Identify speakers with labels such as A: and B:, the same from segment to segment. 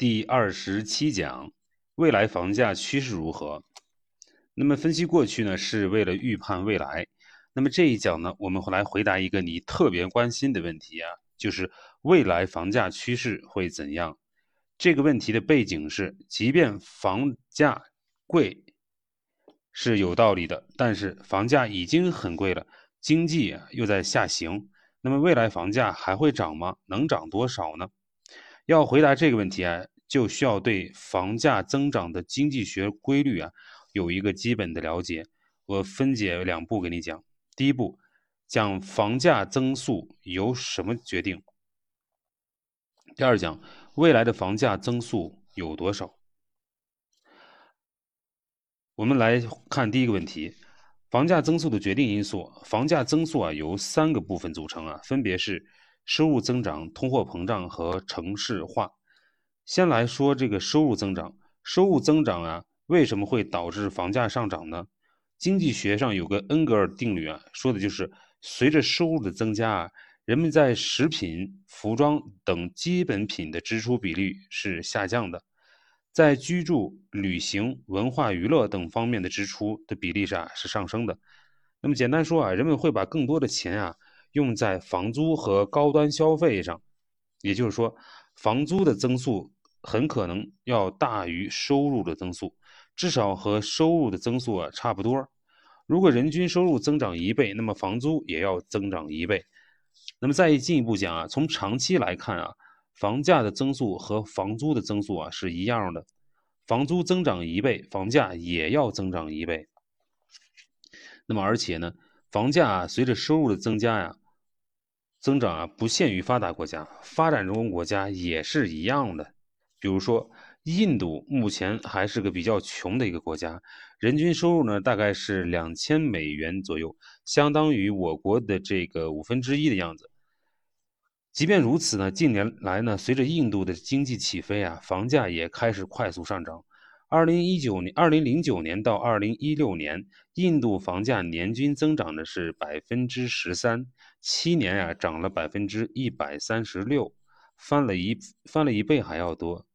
A: 第二十七讲，未来房价趋势如何？那么分析过去呢，是为了预判未来。那么这一讲呢，我们会来回答一个你特别关心的问题啊，就是未来房价趋势会怎样？这个问题的背景是，即便房价贵是有道理的，但是房价已经很贵了，经济又在下行，那么未来房价还会涨吗？能涨多少呢？要回答这个问题啊，就需要对房价增长的经济学规律啊有一个基本的了解。我分解两步给你讲。第一步，讲房价增速由什么决定？第二讲未来的房价增速有多少？我们来看第一个问题，房价增速的决定因素。房价增速啊由三个部分组成啊，分别是收入增长、通货膨胀和城市化。先来说这个收入增长，收入增长啊为什么会导致房价上涨呢？经济学上有个恩格尔定律啊，说的就是随着收入的增加啊，人们在食品、服装等基本品的支出比例是下降的，在居住、旅行、文化娱乐等方面的支出的比例上是上升的。那么简单说啊，人们会把更多的钱啊用在房租和高端消费上，也就是说，房租的增速很可能要大于收入的增速。至少和收入的增速啊差不多。如果人均收入增长一倍，那么房租也要增长一倍。那么再进一步讲啊，从长期来看啊，房价的增速和房租的增速啊是一样的。房租增长一倍，房价也要增长一倍。那么而且呢，房价随着收入的增加呀，增长啊不限于发达国家，发展中国家也是一样的。比如说。印度目前还是个比较穷的一个国家，人均收入呢大概是两千美元左右，相当于我国的这个五分之一的样子。即便如此呢，近年来呢，随着印度的经济起飞啊，房价也开始快速上涨。二零一九年、二零零九年到二零一六年，印度房价年均增长的是百分之十三，七年啊涨了百分之一百三十六，翻了一翻了一倍还要多。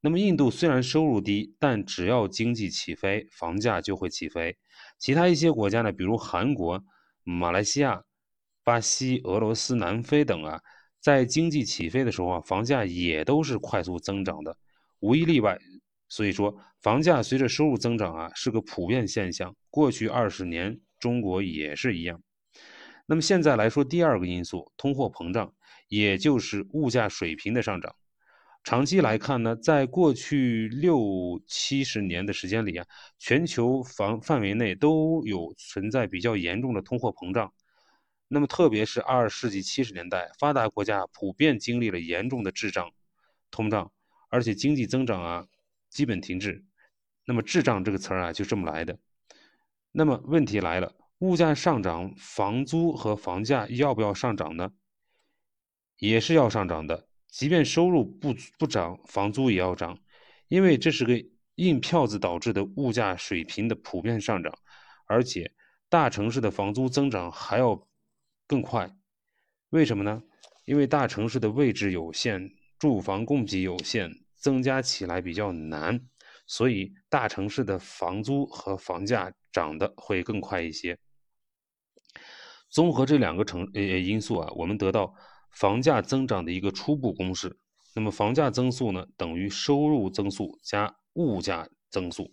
A: 那么，印度虽然收入低，但只要经济起飞，房价就会起飞。其他一些国家呢，比如韩国、马来西亚、巴西、俄罗斯、南非等啊，在经济起飞的时候啊，房价也都是快速增长的，无一例外。所以说，房价随着收入增长啊，是个普遍现象。过去二十年，中国也是一样。那么现在来说，第二个因素，通货膨胀，也就是物价水平的上涨。长期来看呢，在过去六七十年的时间里啊，全球房范围内都有存在比较严重的通货膨胀。那么，特别是二十世纪七十年代，发达国家普遍经历了严重的滞胀、通胀，而且经济增长啊基本停滞。那么，滞胀这个词儿啊就这么来的。那么，问题来了，物价上涨，房租和房价要不要上涨呢？也是要上涨的。即便收入不不涨，房租也要涨，因为这是个硬票子导致的物价水平的普遍上涨，而且大城市的房租增长还要更快。为什么呢？因为大城市的位置有限，住房供给有限，增加起来比较难，所以大城市的房租和房价涨得会更快一些。综合这两个成呃因素啊，我们得到。房价增长的一个初步公式，那么房价增速呢，等于收入增速加物价增速。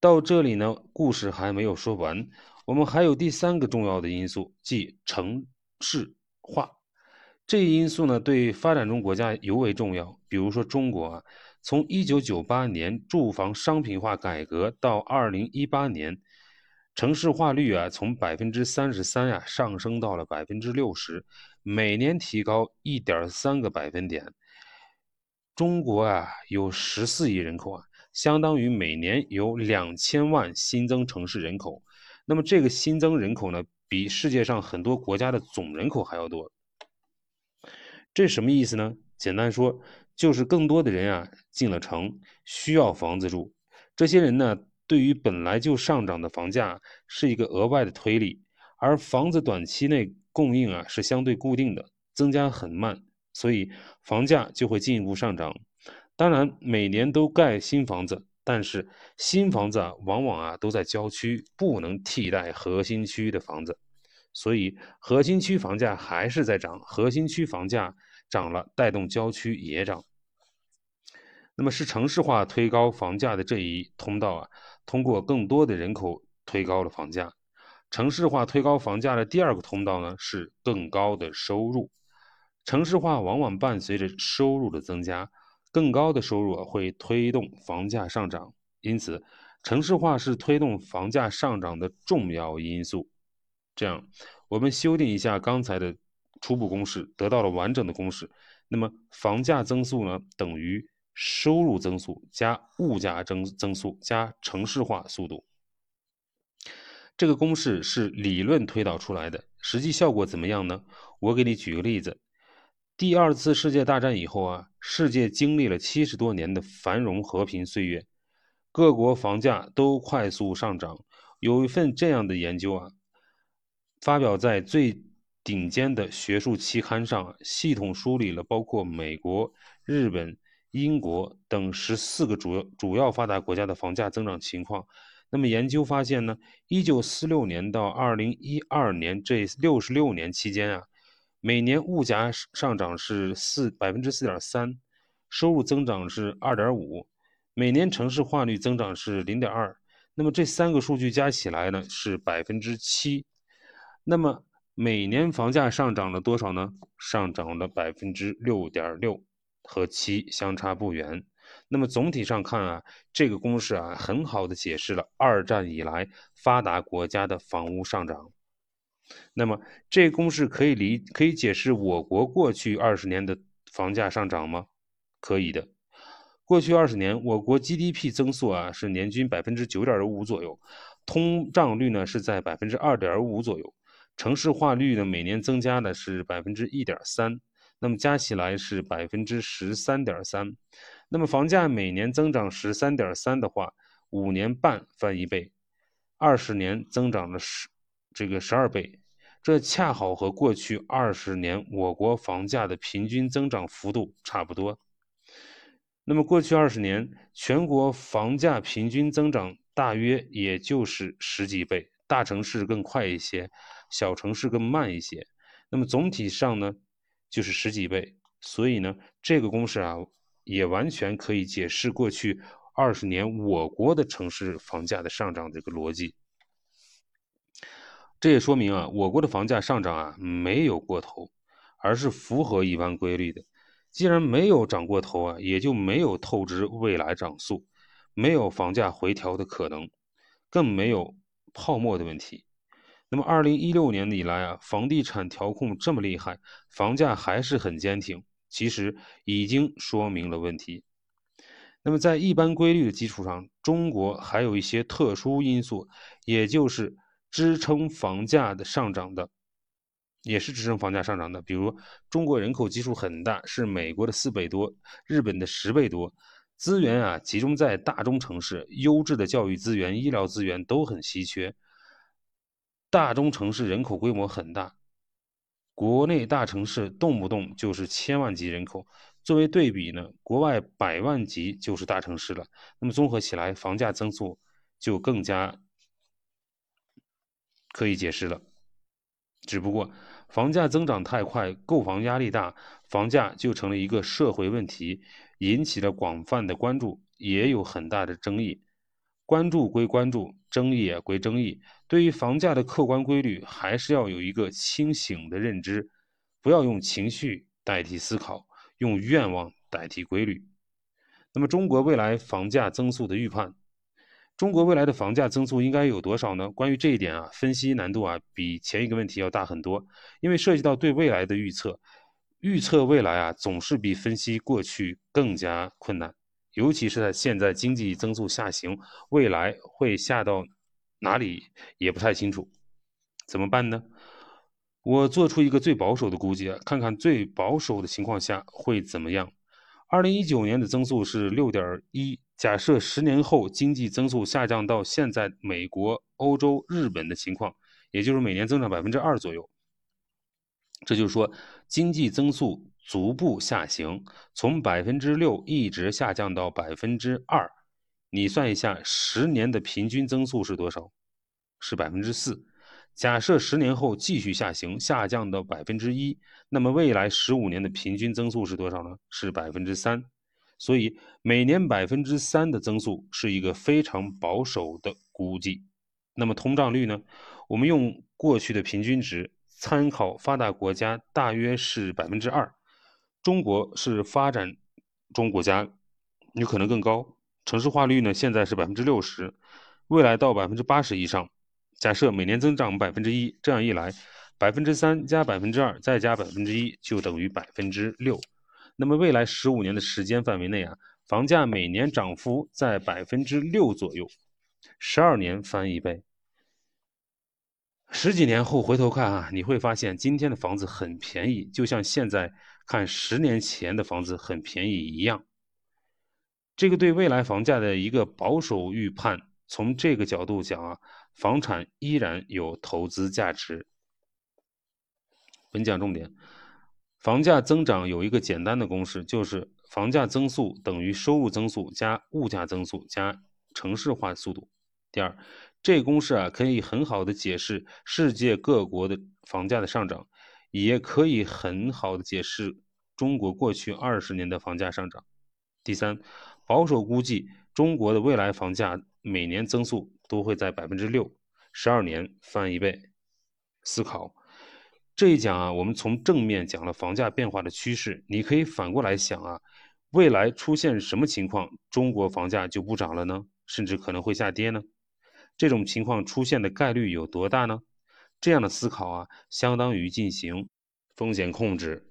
A: 到这里呢，故事还没有说完，我们还有第三个重要的因素，即城市化。这一因素呢，对发展中国家尤为重要。比如说中国啊，从一九九八年住房商品化改革到二零一八年。城市化率啊，从百分之三十三呀上升到了百分之六十，每年提高一点三个百分点。中国啊有十四亿人口啊，相当于每年有两千万新增城市人口。那么这个新增人口呢，比世界上很多国家的总人口还要多。这什么意思呢？简单说，就是更多的人啊进了城，需要房子住。这些人呢？对于本来就上涨的房价是一个额外的推力，而房子短期内供应啊是相对固定的，增加很慢，所以房价就会进一步上涨。当然，每年都盖新房子，但是新房子啊，往往啊都在郊区，不能替代核心区的房子，所以核心区房价还是在涨。核心区房价涨了，带动郊区也涨。那么是城市化推高房价的这一通道啊，通过更多的人口推高了房价。城市化推高房价的第二个通道呢，是更高的收入。城市化往往伴随着收入的增加，更高的收入会推动房价上涨。因此，城市化是推动房价上涨的重要因素。这样，我们修订一下刚才的初步公式，得到了完整的公式。那么，房价增速呢，等于。收入增速加物价增增速加城市化速度，这个公式是理论推导出来的，实际效果怎么样呢？我给你举个例子：第二次世界大战以后啊，世界经历了七十多年的繁荣和平岁月，各国房价都快速上涨。有一份这样的研究啊，发表在最顶尖的学术期刊上，系统梳理了包括美国、日本。英国等十四个主要主要发达国家的房价增长情况，那么研究发现呢，一九四六年到二零一二年这六十六年期间啊，每年物价上涨是四百分之四点三，收入增长是二点五，每年城市化率增长是零点二，那么这三个数据加起来呢是百分之七，那么每年房价上涨了多少呢？上涨了百分之六点六。和七相差不远。那么总体上看啊，这个公式啊，很好的解释了二战以来发达国家的房屋上涨。那么这公式可以理可以解释我国过去二十年的房价上涨吗？可以的。过去二十年，我国 GDP 增速啊是年均百分之九点五左右，通胀率呢是在百分之二点五左右，城市化率呢每年增加的是百分之一点三。那么加起来是百分之十三点三，那么房价每年增长十三点三的话，五年半翻一倍，二十年增长了十这个十二倍，这恰好和过去二十年我国房价的平均增长幅度差不多。那么过去二十年全国房价平均增长大约也就是十几倍，大城市更快一些，小城市更慢一些。那么总体上呢？就是十几倍，所以呢，这个公式啊，也完全可以解释过去二十年我国的城市房价的上涨这个逻辑。这也说明啊，我国的房价上涨啊没有过头，而是符合一般规律的。既然没有涨过头啊，也就没有透支未来涨速，没有房价回调的可能，更没有泡沫的问题。那么，二零一六年以来啊，房地产调控这么厉害，房价还是很坚挺，其实已经说明了问题。那么，在一般规律的基础上，中国还有一些特殊因素，也就是支撑房价的上涨的，也是支撑房价上涨的。比如，中国人口基数很大，是美国的四倍多，日本的十倍多，资源啊集中在大中城市，优质的教育资源、医疗资源都很稀缺。大中城市人口规模很大，国内大城市动不动就是千万级人口。作为对比呢，国外百万级就是大城市了。那么综合起来，房价增速就更加可以解释了。只不过房价增长太快，购房压力大，房价就成了一个社会问题，引起了广泛的关注，也有很大的争议。关注归关注，争议归争议。对于房价的客观规律，还是要有一个清醒的认知，不要用情绪代替思考，用愿望代替规律。那么，中国未来房价增速的预判，中国未来的房价增速应该有多少呢？关于这一点啊，分析难度啊比前一个问题要大很多，因为涉及到对未来的预测，预测未来啊总是比分析过去更加困难。尤其是在现在经济增速下行，未来会下到哪里也不太清楚，怎么办呢？我做出一个最保守的估计啊，看看最保守的情况下会怎么样。二零一九年的增速是六点一，假设十年后经济增速下降到现在美国、欧洲、日本的情况，也就是每年增长百分之二左右，这就是说经济增速逐步下行，从百分之六一直下降到百分之二。你算一下，十年的平均增速是多少？是百分之四。假设十年后继续下行，下降到百分之一，那么未来十五年的平均增速是多少呢？是百分之三。所以每年百分之三的增速是一个非常保守的估计。那么通胀率呢？我们用过去的平均值，参考发达国家大约是百分之二，中国是发展中国家，有可能更高。城市化率呢？现在是百分之六十，未来到百分之八十以上。假设每年增长百分之一，这样一来，百分之三加百分之二再加百分之一就等于百分之六。那么未来十五年的时间范围内啊，房价每年涨幅在百分之六左右，十二年翻一倍。十几年后回头看啊，你会发现今天的房子很便宜，就像现在看十年前的房子很便宜一样。这个对未来房价的一个保守预判，从这个角度讲啊。房产依然有投资价值。本讲重点：房价增长有一个简单的公式，就是房价增速等于收入增速加物价增速加城市化速度。第二，这公式啊可以很好的解释世界各国的房价的上涨，也可以很好的解释中国过去二十年的房价上涨。第三，保守估计中国的未来房价每年增速。都会在百分之六，十二年翻一倍。思考这一讲啊，我们从正面讲了房价变化的趋势，你可以反过来想啊，未来出现什么情况，中国房价就不涨了呢？甚至可能会下跌呢？这种情况出现的概率有多大呢？这样的思考啊，相当于进行风险控制。